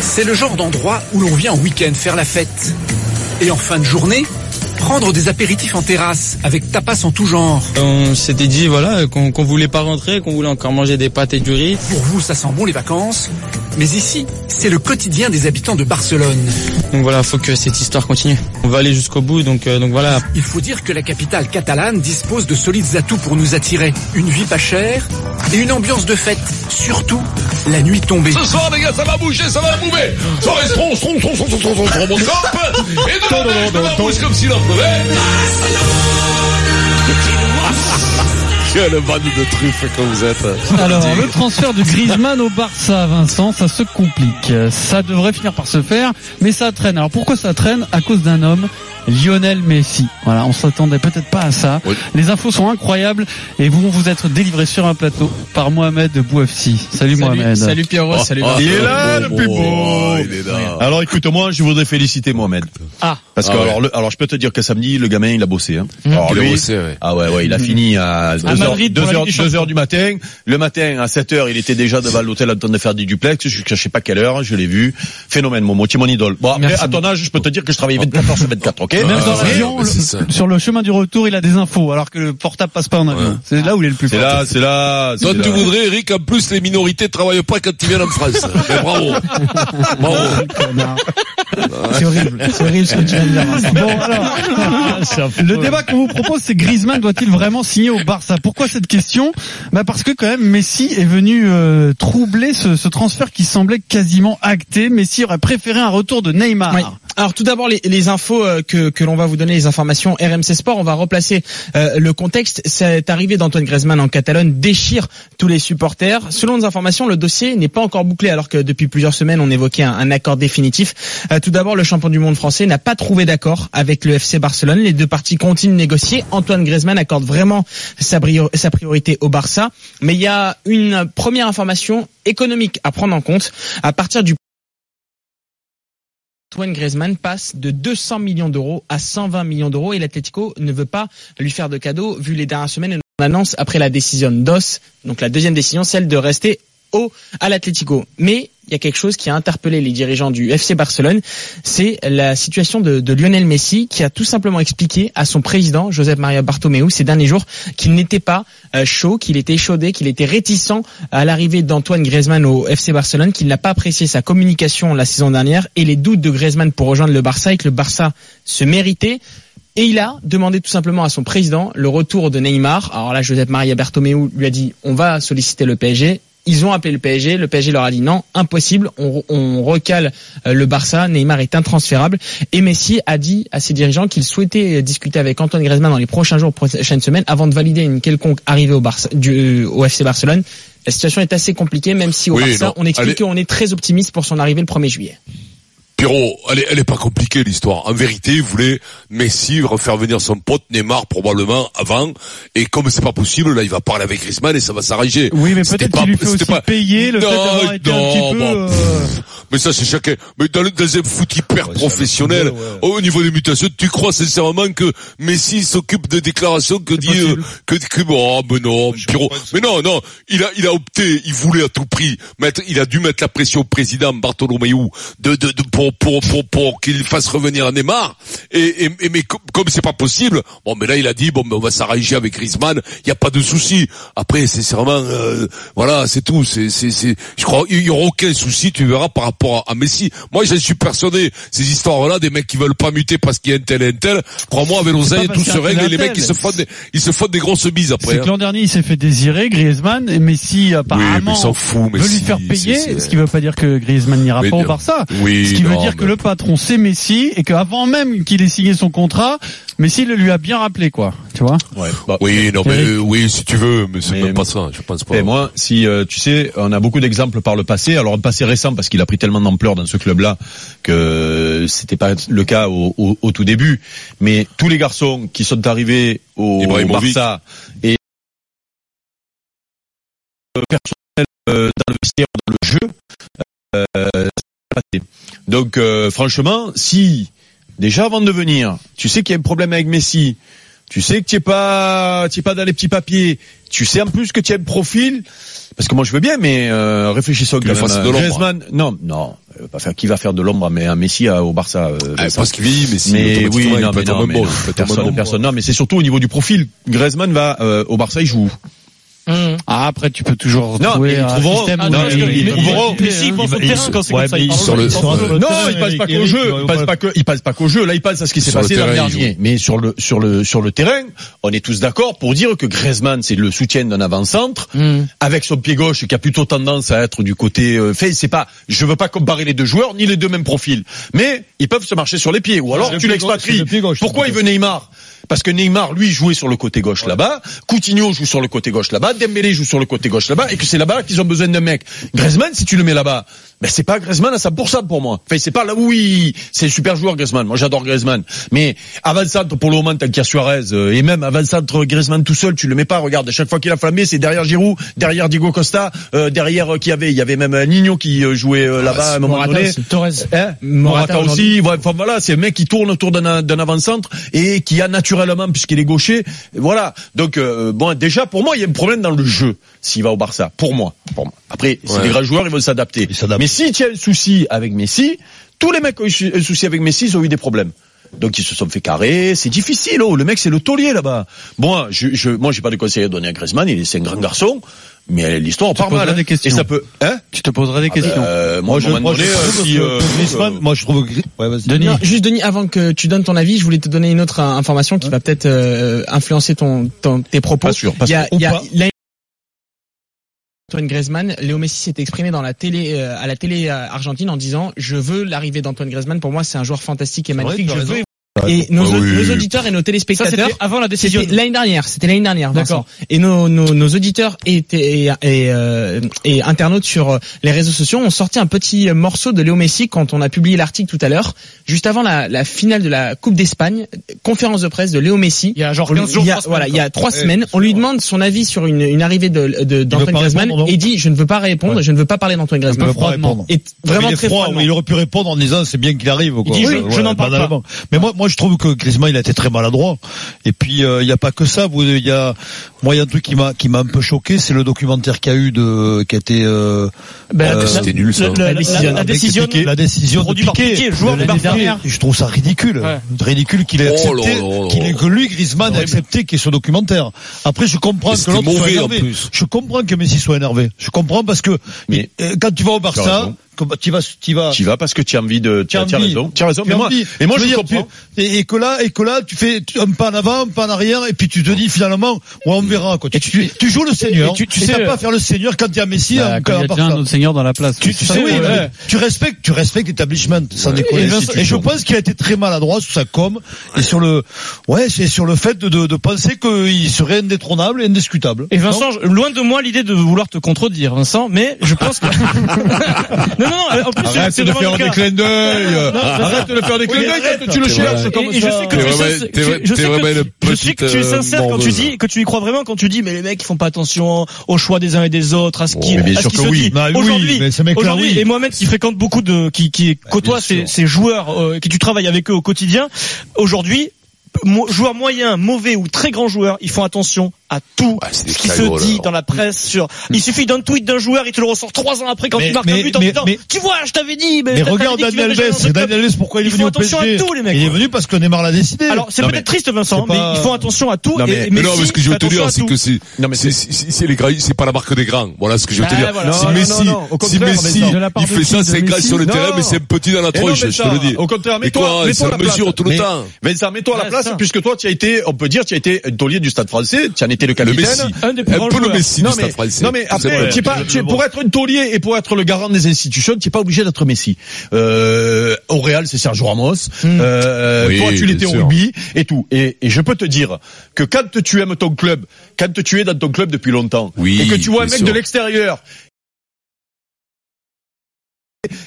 C'est le genre d'endroit où l'on vient en week-end faire la fête. Et en fin de journée, prendre des apéritifs en terrasse avec tapas en tout genre. On s'était dit voilà qu'on qu'on voulait pas rentrer, qu'on voulait encore manger des pâtes et du riz. Pour vous, ça sent bon les vacances. Mais ici, c'est le quotidien des habitants de Barcelone. Donc voilà, faut que cette histoire continue. On va aller jusqu'au bout, donc euh, donc voilà. Il faut dire que la capitale catalane dispose de solides atouts pour nous attirer. Une vie pas chère et une ambiance de fête. Surtout, la nuit tombée. Ce soir, les gars, ça va bouger, ça va bouger. Mon. Et demain, bouge comme s'il en pleuvait. Quelle bande de truffes que vous êtes. Alors, le transfert de Griezmann au Barça, Vincent, ça se complique. Ça devrait finir par se faire, mais ça traîne. Alors pourquoi ça traîne? À cause d'un homme, Lionel Messi. Voilà, on s'attendait peut-être pas à ça. Oui. Les infos sont incroyables et vous vont vous être délivrés sur un plateau par Mohamed Bouafsi. Salut, Mohamed. salut Pierrot, salut. Ah, Il est là, le plus bon, beau. Il est là. Alors écoute, moi, je voudrais féliciter Mohamed. Ah. Parce que Ah ouais. alors, le- alors, je peux te dire que samedi, le gamin, il a bossé. Hein. Mmh. Alors Il a bossé, ouais. ah ouais, ouais, il a fini à 2 heures, Madrid pour deux la heures, Ligue des deux Champions. heures du matin. Le matin, à 7 heures, il était déjà devant l'hôtel en train de faire du duplex. Je, je sais pas quelle heure, je l'ai vu. Phénomène, Momo, tu es mon idole. Bon, après, à ton âge, je peux te dire que je travaillais 24 heures sur 24, ok? Même dans Ah, l'avion, sur le chemin du retour, il a des infos, alors que le portable passe pas en avion. Ouais. C'est là où il est le plus C'est fort. là, c'est là. c'est Toi, tu là. voudrais, Eric, en plus, les minorités travaillent pas quand ils viennent en France. Mais bravo. Bravo. C'est horrible, c'est horrible ce que tu viens de dire. Bon, alors, le débat qu'on vous propose, c'est Griezmann doit-il vraiment signer au Barça? Pourquoi cette question? Bah Parce que quand même, Messi est venu euh, troubler ce, ce transfert qui semblait quasiment acté. Messi aurait préféré un retour de Neymar. Oui. Alors tout d'abord les, les infos euh, que, que l'on va vous donner, les informations RMC Sport, on va replacer euh, le contexte. Cette arrivée d'Antoine Griezmann en Catalogne déchire tous les supporters. Selon nos informations, le dossier n'est pas encore bouclé alors que depuis plusieurs semaines on évoquait un, accord définitif. Euh, tout d'abord, le champion du monde français n'a pas trouvé d'accord avec le FC Barcelone. Les deux parties continuent de négocier. Antoine Griezmann accorde vraiment sa, sa priorité au Barça, mais il y a une première information économique à prendre en compte. À partir du Antoine Griezmann passe de 200 millions d'euros à 120 millions d'euros et l'Atlético ne veut pas lui faire de cadeau vu les dernières semaines et on annonce après la décision d'Os, donc la deuxième décision, celle de rester au à l'Atlético. Mais il y a quelque chose qui a interpellé les dirigeants du FC Barcelone, c'est la situation de, Lionel Messi qui a tout simplement expliqué à son président Josep Maria Bartomeu ces derniers jours qu'il n'était pas euh, chaud, qu'il était chaudé, qu'il était réticent à l'arrivée d'Antoine Griezmann au FC Barcelone, qu'il n'a pas apprécié sa communication la saison dernière et les doutes de Griezmann pour rejoindre le Barça et que le Barça se méritait. Et il a demandé tout simplement à son président le retour de Neymar. Alors là, Josep Maria Bertomeu lui a dit on va solliciter le PSG. Ils ont appelé le PSG, le PSG leur a dit non, impossible, on, on recale euh, le Barça, Neymar est intransférable. Et Messi a dit à ses dirigeants qu'il souhaitait discuter avec Antoine Griezmann dans les prochains jours, prochaines semaines, avant de valider une quelconque arrivée au, Barça, du, au FC Barcelone. La situation est assez compliquée, même si au Oui, Barça, non, on explique qu'on est très optimiste pour son arrivée le 1er juillet. Pierrot, elle est, elle est pas compliquée l'histoire. En vérité, il voulait Messi refaire venir son pote Neymar probablement avant. Et comme c'est pas possible, là, il va parler avec Griezmann et ça va s'arranger. Oui, mais peut-être pas- qu'il lui fait aussi pas- payer le fait Non, d'avoir été un non, petit peu... bon, euh, pff, Mais ça, c'est chacun. Mais dans le deuxième foot hyper Ouais, professionnel, au niveau des mutations, tu crois sincèrement que Messi s'occupe de déclarations que dit, euh, que, que, oh, mais non, Pierrot. Mais non, non, il a, il a opté, il voulait à tout prix mettre, il a dû mettre la pression au président Bartolomeu de, de, de pour, pour, pour, pour qu'il fasse revenir Neymar. Et, et, et mais com- comme c'est pas possible, bon, mais là, il a dit, bon, mais on va s'arranger avec Griezmann, il y a pas de souci. Après, c'est vraiment, euh, voilà, c'est tout, c'est, c'est, c'est, je crois, il y aura aucun souci, tu verras, par rapport à, à Messi. Moi, je suis persuadé, ces histoires-là, des mecs qui veulent pas muter parce qu'il y a un tel et un tel, crois-moi, avec l'oseille, tout se règle, et les mecs, ils se font des, ils se font des grosses bises après. C'est hein. que l'an dernier, il s'est fait désirer, Griezmann, et Messi apparemment il s'en fout, veut lui faire payer, ce qui veut pas dire que Griezmann n'ira Mais pas au. Barça. Oui, ce qui veut dire que mais- le patron c'est Messi et qu'avant même qu'il ait signé son contrat, Messi le lui a bien rappelé quoi, tu vois. Ouais. Bah, Oui, non, mais euh, oui, si tu veux, mais c'est même pas ça, je pense pas. Et moi, si euh, tu sais, on a beaucoup d'exemples par le passé. Alors un passé récent parce qu'il a pris tellement d'ampleur dans ce club-là que c'était pas le cas au, au- au tout début. Mais tous les garçons qui sont arrivés au. Barça et personnel euh, dans le vestiaire, dans le jeu, euh. Donc euh, franchement, si déjà avant de venir, tu sais qu'il y a un problème avec Messi, tu sais que tu es pas, es pas dans les petits papiers, tu sais en plus que tu as un profil, parce que moi je veux bien, mais euh, réfléchissons quand même. de l'ombre. Griezmann, non, non, euh, va pas faire, qui va faire de l'ombre à à Messi à- au Barça. euh, Ah, parce qu'il vieillit, mais si, mais oui, non, mais non, un mais un personne. Non, mais c'est surtout au niveau du profil. Griezmann va euh, au Barça, il joue. Ah, après, tu peux toujours Non, trouver mais ils un trouveront- non, où parce il- que- il- mais- il- trouveront- Mais s'il pense au terrain quand c'est comme ça, il parle sur le- sur sur le- Non, il passe pas qu'au jeu. Il passe pas que, qu'au jeu. Là, il passe à ce qui s'est passé l'an dernier. Mais sur le, sur le, sur le terrain, on est tous d'accord pour dire que Griezmann, c'est le soutien d'un avant-centre, Mm. avec son pied gauche qui a plutôt tendance à être du côté euh, fait. C'est pas, je veux pas comparer les deux joueurs, ni les deux mêmes profils. Mais ils peuvent se marcher sur les pieds. Ou alors le tu l'expatries. Pourquoi il veut Neymar? Parce que Neymar, lui, jouait sur le côté gauche là-bas, Coutinho joue sur le côté gauche là-bas, Dembélé joue sur le côté gauche là-bas, et que c'est là-bas qu'ils ont besoin d'un mec. Griezmann, si tu le mets là-bas, ben c'est pas Griezmann à 100% pour moi. Enfin, c'est pas là, oui, c'est un super joueur Griezmann. Moi, j'adore Griezmann. Mais avant-centre, pour le moment, tant qu'il y a Suarez, euh, et même avant-centre, Griezmann tout seul, tu le mets pas. Regarde, à chaque fois qu'il a flammé, c'est derrière Giroud, derrière Diego Costa, euh, derrière euh, qui avait, il y avait même euh, Nino qui euh, jouait euh, là-bas à un moment Morata donné. Torres. Hein? Morata Morata aujourd'hui. aussi, ouais, enfin, voilà, c'est un mec qui tourne autour d'un avant-centre et qui a naturellement, puisqu'il est gaucher, voilà. Donc euh, bon, déjà pour moi, il y a un problème dans le jeu s'il va au Barça. Pour moi, pour moi. Après, c'est Ouais. des grands joueurs, ils vont s'adapter. Mais si tu as un souci avec Messi, tous les mecs qui ont eu un souci avec Messi, ils ont eu des problèmes. Donc ils se sont fait carrer, c'est difficile. Oh, le mec c'est le taulier là-bas. Moi, je, je, moi j'ai pas de conseil à donner à Griezmann, il est c'est un grand garçon, mais l'histoire part poseras mal. hein. des questions. Et ça peut, hein Tu te poseras des questions. euh, Moi, moi, je, moi, je donné, trouve euh, si, que euh, Griezmann, euh, moi, je trouve que, ouais, vas-y. Denis. Non, juste Denis, avant que tu donnes ton avis, je voulais te donner une autre euh, information qui va peut-être euh, influencer ton, ton- tes propos. Pas sûr, pas Il y a, sûr. il y a- Ou pas. l'année- Antoine Griezmann, Léo Messi s'est exprimé dans la télé, euh, à la télé euh, argentine en disant je veux l'arrivée d'Antoine Griezmann. Pour moi, c'est un joueur fantastique et magnifique. je veux. Et nos, Ah oui. nos auditeurs et nos Ça, téléspectateurs. c'était avant la décision. L'année dernière. C'était l'année dernière. D'accord. Et nos, nos, nos auditeurs et, et, et, euh, et internautes sur euh, les réseaux sociaux ont sorti un petit morceau de Léo Messi quand on a publié l'article tout à l'heure, juste avant la, la finale de la Coupe d'Espagne, conférence de presse de Léo Messi. Il y a genre On lui- 15 jours, il y a, trois semaines, voilà, il y a trois semaines. On lui demande son avis sur une, une arrivée de, de, d'Antoine Griezmann et il dit je ne veux pas répondre, Ouais. je ne veux pas parler d'Antoine Il Griezmann. répondre. Et vraiment il est très froid, froidement. il aurait pu répondre en disant c'est bien qu'il arrive. Quoi. dit, je- je n'en parle pas. Mais moi, moi, je trouve que Griezmann, il a été très maladroit. Et puis, euh, il n'y a pas que ça. Vous, il y a, moi, il y a un truc qui m'a, qui m'a un peu choqué, c'est le documentaire qu'il y a eu de, qui a été, euh, Ben, Euh, la- c'était nul, ça. la- la- La décision. la- la décision. Piqué, la décision de Piqué, Piqué, joueur de de l'année Barça. dernière. Je trouve ça ridicule. Ouais. Ridicule qu'il ait Oh accepté, qu'il ait, que lui, Griezmann, ait accepté qu'il y ait ce documentaire. Après, je comprends que l'autre soit énervé. Je comprends que Messi soit énervé. Je comprends parce que, Mais- euh, quand tu vas au Barça, tu vas, tu vas, Tu vas parce que tu as envie de, tu as, raison, tu as raison. Mais moi, et moi Je je veux dire, comprends. tu- et, et que là, et que là, tu fais un pas en avant, un pas en arrière, et puis tu te dis finalement, ouais, on verra, quoi. Tu, tu, tu joues le seigneur. et tu- tu et sais, t'as pas à faire le seigneur quand il y a Messi, Bah, quand il y a déjà un autre seigneur dans la place. Tu, sais, oui, ouais. tu respectes, tu respectes l'établissement, sans déconner. et je pense qu'il a été très maladroit sur sa com et sur le, ouais, c'est sur le fait de, de, de penser qu'il serait indétrônable et indiscutable. Et Vincent, loin de moi l'idée de vouloir te contredire, Vincent, mais je pense que. non, non. En plus, Arrête c'est de vraiment faire le des clins d'œil. Arrête de faire des clins d'œil quand tu le cherches comme Et, je ça. sais que T'es tu es vraiment- sincère- t'es vrai- je t'es sais vraiment que une tu- je sais que tu es euh, sincère quand tu dis, que tu y crois vraiment quand tu dis, mais les mecs ils font pas attention au choix des uns et des autres, à ce qui, Oh, mais bien à ce sûr qui que se oui. dit. Bah oui, Aujourd'hui, mais ce mec-là, aujourd'hui, oui. et Mohamed qui fréquente beaucoup de, qui, qui côtoie bien ces, joueurs, euh, qui tu travailles avec eux au quotidien, aujourd'hui, mo- joueurs moyens, mauvais ou très grands joueurs, ils font attention à tout Ah, ce qui se dit alors. dans la presse sur, il suffit d'un tweet d'un joueur, il te le ressort trois ans après quand Mais- tu marques mais- un but en mais- disant, mais- tu vois, je t'avais dit, mais, Mais regarde dit Daniel Alves, Daniel. Alves, pourquoi il est Ils venu font au attention PSG à tout, les mecs. Il est venu parce que Neymar l'a décidé. Alors c'est peut-être triste Vincent, mais ils font attention à tout. Non, mais- et, Mais non, Messi mais ce que je veux te dire, c'est que c'est, Non, mais c'est, c'est, c'est les grands, c'est pas la marque des grands. Voilà ce que je veux te Bah, dire. Si Messi, si Messi, il fait ça, c'est grâce Messi sur le terrain, mais c'est un petit dans la tronche, je te le dis. Au contraire, Et mets-toi, à la mesure place. tout le Mais- temps. Vincent, mets-toi à la place, puisque toi, tu as été, on peut dire, tu as été un taulier du Stade français, tu en étais le Le capitaine. Messi. Un des plus Un grands le. Messi Non mais, français. non mais après, tu es pas, tu pour être un taulier et pour être le garant des institutions, tu n'es pas obligé d'être Messi. Euh, au Real, c'est Sergio Ramos. Euh, Oui, toi, tu l'étais au rugby et tout. Et, et je peux te dire que quand tu aimes ton club, quand tu es dans ton club depuis longtemps, Oui, et que tu vois un mec sûr. de l'extérieur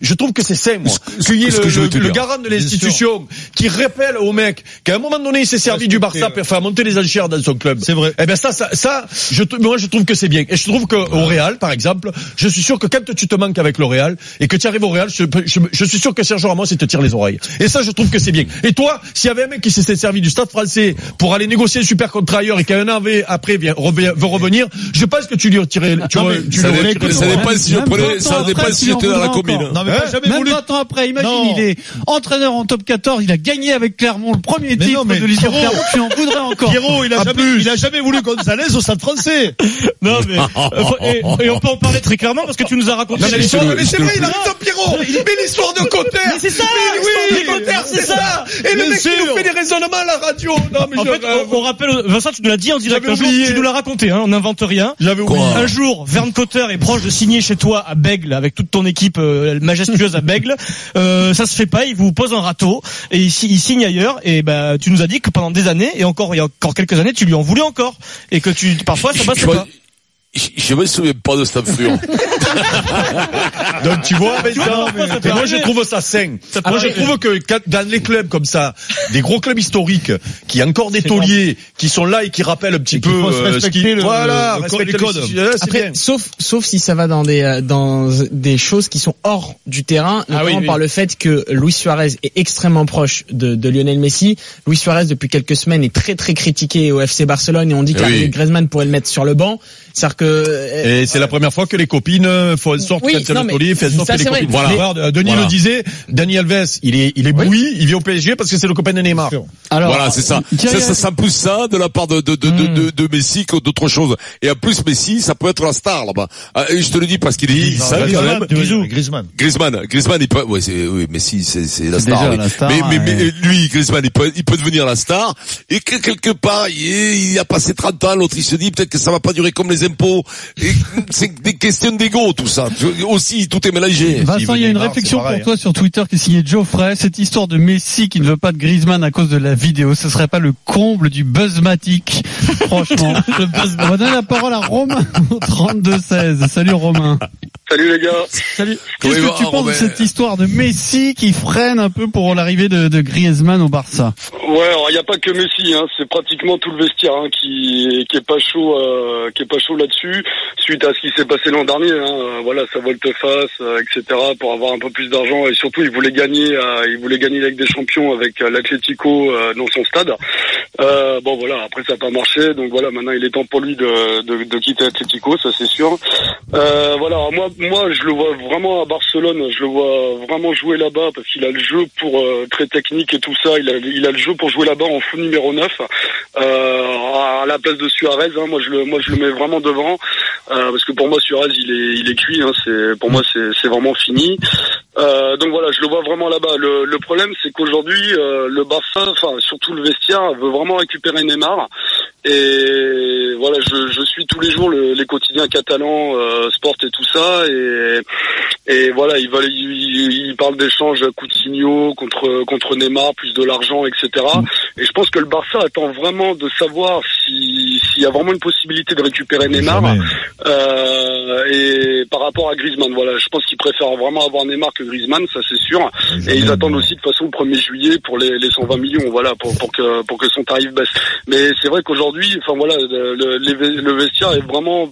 je trouve que c'est sain, moi. Ce- Qu'il y ait ce le, que je veux le- le garant de l'institution qui rappelle au mec qu'à un moment donné, il s'est servi du Barça pour faire monter les enchères dans son club. C'est vrai. Eh ben ça, ça, ça, je, moi je trouve que c'est bien. Et je trouve qu'au Real, par exemple, je suis sûr que quand tu te manques avec le Real et que tu arrives au Real, je, je, je suis sûr que Sergio Ramos il te tire les oreilles. Et ça, je trouve que c'est bien. Et toi, s'il y avait un mec qui s'était servi du Stade Français pour aller négocier un super contrat ailleurs et qu'un an après vient, revient- veut revenir, je pense que tu lui retirais, tu, Non, tu Ça lui dépend- retirais ça dépend si je prenais, ça dépend si j'étais dans la commune. N'avait Hein jamais Même voulu. 20 ans après, imagine, Non. il est entraîneur en top 14, il a gagné avec Clermont le premier Mais titre non, mais de l'histoire Clermont, tu en voudrais encore. Pierrot, il a À jamais, plus. il a jamais voulu Gonzalez au stade français. Non mais euh, faut- et, et on peut en parler très clairement parce que tu nous as raconté mais l'histoire. mais c'est vrai, il a raison, Pierrot. Il met l'histoire de Cotter. Mais c'est ça, Mais l'histoire oui, de Cotter, c'est ça. Et le mec qui nous fait des raisonnements à la radio. Non, mais En je fait, on, on rappelle, Vincent, tu nous l'as dit en direct un jour, tu nous l'as raconté, hein, on n'invente rien. J'avais oublié. Un jour, Verne Cotter est proche de signer chez toi à Bègle avec toute ton équipe euh, majestueuse à Bègle. Euh, ça se fait pas, il vous pose un râteau et il, il signe ailleurs. Et bah, tu nous as dit que pendant des années et encore il y a encore quelques années, tu lui en voulais encore et que tu parfois ça passe pas. Je, me souviens pas de cette influence. Donc tu vois, mais, vois, non, mais- moi je trouve ça sain. Moi je trouve que dans les clubs comme ça, des gros clubs historiques, qui ont encore des tauliers, qui sont là et qui rappellent un petit peu euh, ce qui, respecter le- voilà, le- respecter les codes. les- c'est Après, bien. sauf sauf si ça va dans des euh, dans des choses qui sont hors du terrain, notamment oui, oui. par le fait que Luis Suarez est extrêmement proche de, de Lionel Messi. Luis Suarez depuis quelques semaines est très très critiqué au FC Barcelone et on dit Eh oui. Griezmann pourrait le mettre sur le banc. C'est-à-dire que euh, Et c'est la première fois que les copines euh, font en sorte Oui, non, le mais ça, que les vrai. copines. Voilà. Euh, Denis Voilà. le disait, Dani Alves, il est, il est Oui. bouilli, il vient au PSG parce que c'est le copain de Neymar. Alors, voilà, c'est ça. Ça, ça, ça pousse ça de la part de, de, de, de, Hmm. de, de Messi que d'autres choses. Et en plus, Messi, ça peut être la star là-bas. Ah, Et je te le dis parce qu'il est, même. Griezmann, Griezmann. Griezmann, Griezmann, il peut, ouais, c'est, oui, Messi, c'est, c'est la star. déjà oui. la star, mais, mais, mais lui, Griezmann, il peut, il peut devenir la star. Et que quelque part, il, il a passé 30 ans, l'autre, il se dit peut-être que ça va pas durer comme les impôts. C'est des questions d'ego, tout ça. Aussi, tout est mélangé. Vincent, il y a une Neymar, réflexion pareil, pour toi sur Twitter qui est signée Geoffrey. Cette histoire de Messi qui ne veut pas de Griezmann à cause de la vidéo, ce serait pas le comble du buzzmatic Franchement. On va donner la parole à Romain au 32-16. Salut Romain. Salut les gars. Salut. Qu'est-ce que tu penses de cette histoire de Messi qui freine un peu pour l'arrivée de, de Griezmann au Barça? Ouais, alors il n'y a pas que Messi, hein, c'est pratiquement tout le vestiaire hein, qui qui est pas chaud, euh, qui est pas chaud là-dessus, suite à ce qui s'est passé l'an dernier. Hein, euh, voilà, sa volte-face, euh, etc. Pour avoir un peu plus d'argent et surtout il voulait gagner, euh, il voulait gagner avec des champions avec l'Atlético dans son stade. Bon voilà, après ça n'a pas marché, donc voilà, maintenant il est temps pour lui de de, quitter l'Atlético, ça c'est sûr. Voilà, moi moi je le vois vraiment à Barcelone, je le vois vraiment jouer là-bas parce qu'il a le jeu pour très technique et tout ça, il a il a le jeu pour jouer là-bas en fou numéro 9 euh, à la place de Suarez. Hein, moi je le moi je le mets vraiment devant euh, parce que pour moi Suarez il est il est cuit. Hein, c'est pour moi c'est vraiment fini. Euh, donc voilà, je le vois vraiment là-bas. Le, problème c'est qu'aujourd'hui euh, le Barça, enfin surtout le vestiaire veut vraiment récupérer Neymar. Et voilà, je, suis tous les jours le- les quotidiens catalans, Sport et tout ça, et, voilà, ils veulent, ils parlent d'échanges Coutinho contre contre Neymar, plus de l'argent, etc. Et je pense que le Barça attend vraiment de savoir si s'il y a vraiment une possibilité de récupérer Neymar. Euh, et par rapport à Griezmann, voilà, je pense qu'ils préfèrent vraiment avoir Neymar que Griezmann, ça c'est sûr. Et ils attendent aussi de façon le 1er juillet pour les, les 120 millions, voilà, pour, pour que pour que son tarif baisse. Mais c'est vrai qu'aujourd'hui, enfin voilà, le, le, le vestiaire est vraiment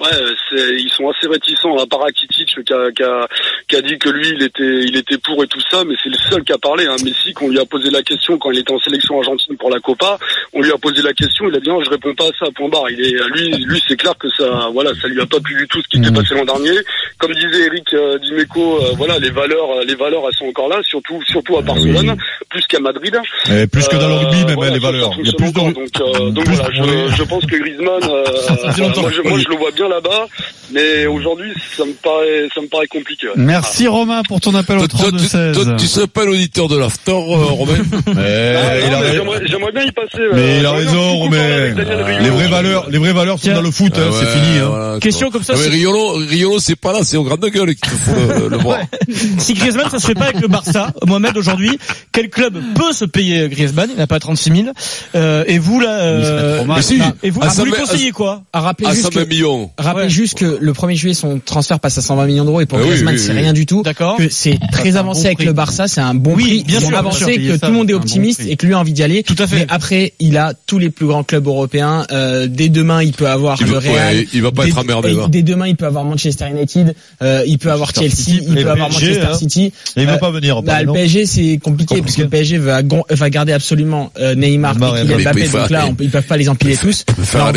Ouais, c'est, ils sont assez réticents, à part Rakitic qui a, qui, a, qui a dit que lui, il était, il était pour et tout ça, mais c'est le seul qui a parlé. Hein. Messi, qu'on lui a posé la question quand il était en sélection argentine pour la Copa, on lui a posé la question, il a dit non, je réponds pas à ça, point barre. Il est, lui, lui, c'est clair que ça, voilà, ça lui a pas plu du tout ce qui s'est passé l'an dernier. Comme disait Eric euh, Dimeco, euh, voilà, les valeurs, euh, les valeurs, elles sont encore là, surtout, surtout à Barcelone, plus qu'à Madrid. Et plus que dans le Euh, rugby, même voilà, les valeurs. Il y a plus de donc, euh, donc plus voilà, je, je pense que Griezmann, euh, je, moi je le vois bien là-bas, mais aujourd'hui ça me paraît, ça me paraît compliqué. ouais. Merci Romain pour ton appel au Toi, toi, tu- toi, 32-16. tu serais pas l'auditeur de l'after, euh, Romain Ah, il non, a mais raison. J'aimerais j'aimerais bien y passer. Mais euh, il a raison, Romain. Riolo. Les vraies valeurs, les vraies valeurs sont dans le foot, hein, c'est fini. Hein. Question comme ça, Ah, mais c'est- Riolo, Riolo, c'est pas là, c'est au grande gueule qu'il faut le, le voir. Si Griezmann, ça se fait pas avec le Barça, Mohamed aujourd'hui, quel club peut se payer Griezmann? Il n'a pas 36 000. Euh, et vous là, euh, Mais si, et vous, vous lui 120 conseillez quoi? À rappeler à juste 120 que, millions. Rappelez Ouais. juste que le 1er juillet son transfert passe à 120 millions d'euros et pour Ah oui, Griezmann oui, c'est rien du tout. D'accord. Que c'est très avancé bon avec prix. le Barça, c'est un bon Oui, prix, bien sûr, avancé bien sûr, que tout le monde est bon optimiste et que lui a envie d'y aller. Tout à fait. Mais après, il a tous les plus grands clubs européens. Euh, dès demain, il peut avoir Il le va- Real. ouais, il va pas Dès- être emmerdé, là. Dès demain, il peut avoir Manchester United. euh, il peut avoir Chelsea. City, il peut avoir PSG, Manchester hein. City. Et il Euh, veut pas venir. Bah, le PSG c'est compliqué, parce que le PSG va, gon- va garder absolument euh, Neymar Kylian Mbappé. Donc là ils peuvent pas les empiler tous. hein,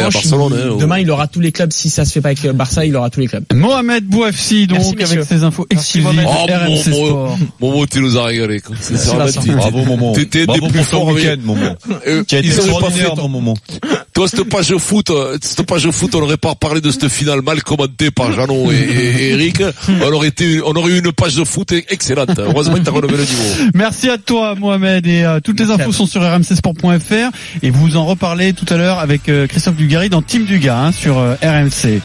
demain il aura tous les clubs si ça se fait pas avec Barça, il aura tous les clubs. Mohamed Bouafsi, donc, Merci, avec ses infos exclusives. Oh, RMC mon, Sport. mon, Momo, tu nous as régalé. quoi. Vincent. tu- Bravo, Momo. T'étais des plus forts. week-end, Momo. Euh, Qui a été ils auraient pas extraordinaire, fait- mon Momo. Toi, cette page foot, euh, cette page foot, on n'aurait pas parlé de cette finale mal commentée par Jeannot et, Eric. On aurait été, on aurait eu une page de foot excellente. Heureusement que t'as relevé le niveau. Merci à toi, Mohamed, et euh, toutes les infos sont sur rmcsport.fr et vous en reparlez tout à l'heure avec euh, Christophe Dugarry dans Team Dugas hein, sur euh, RMC.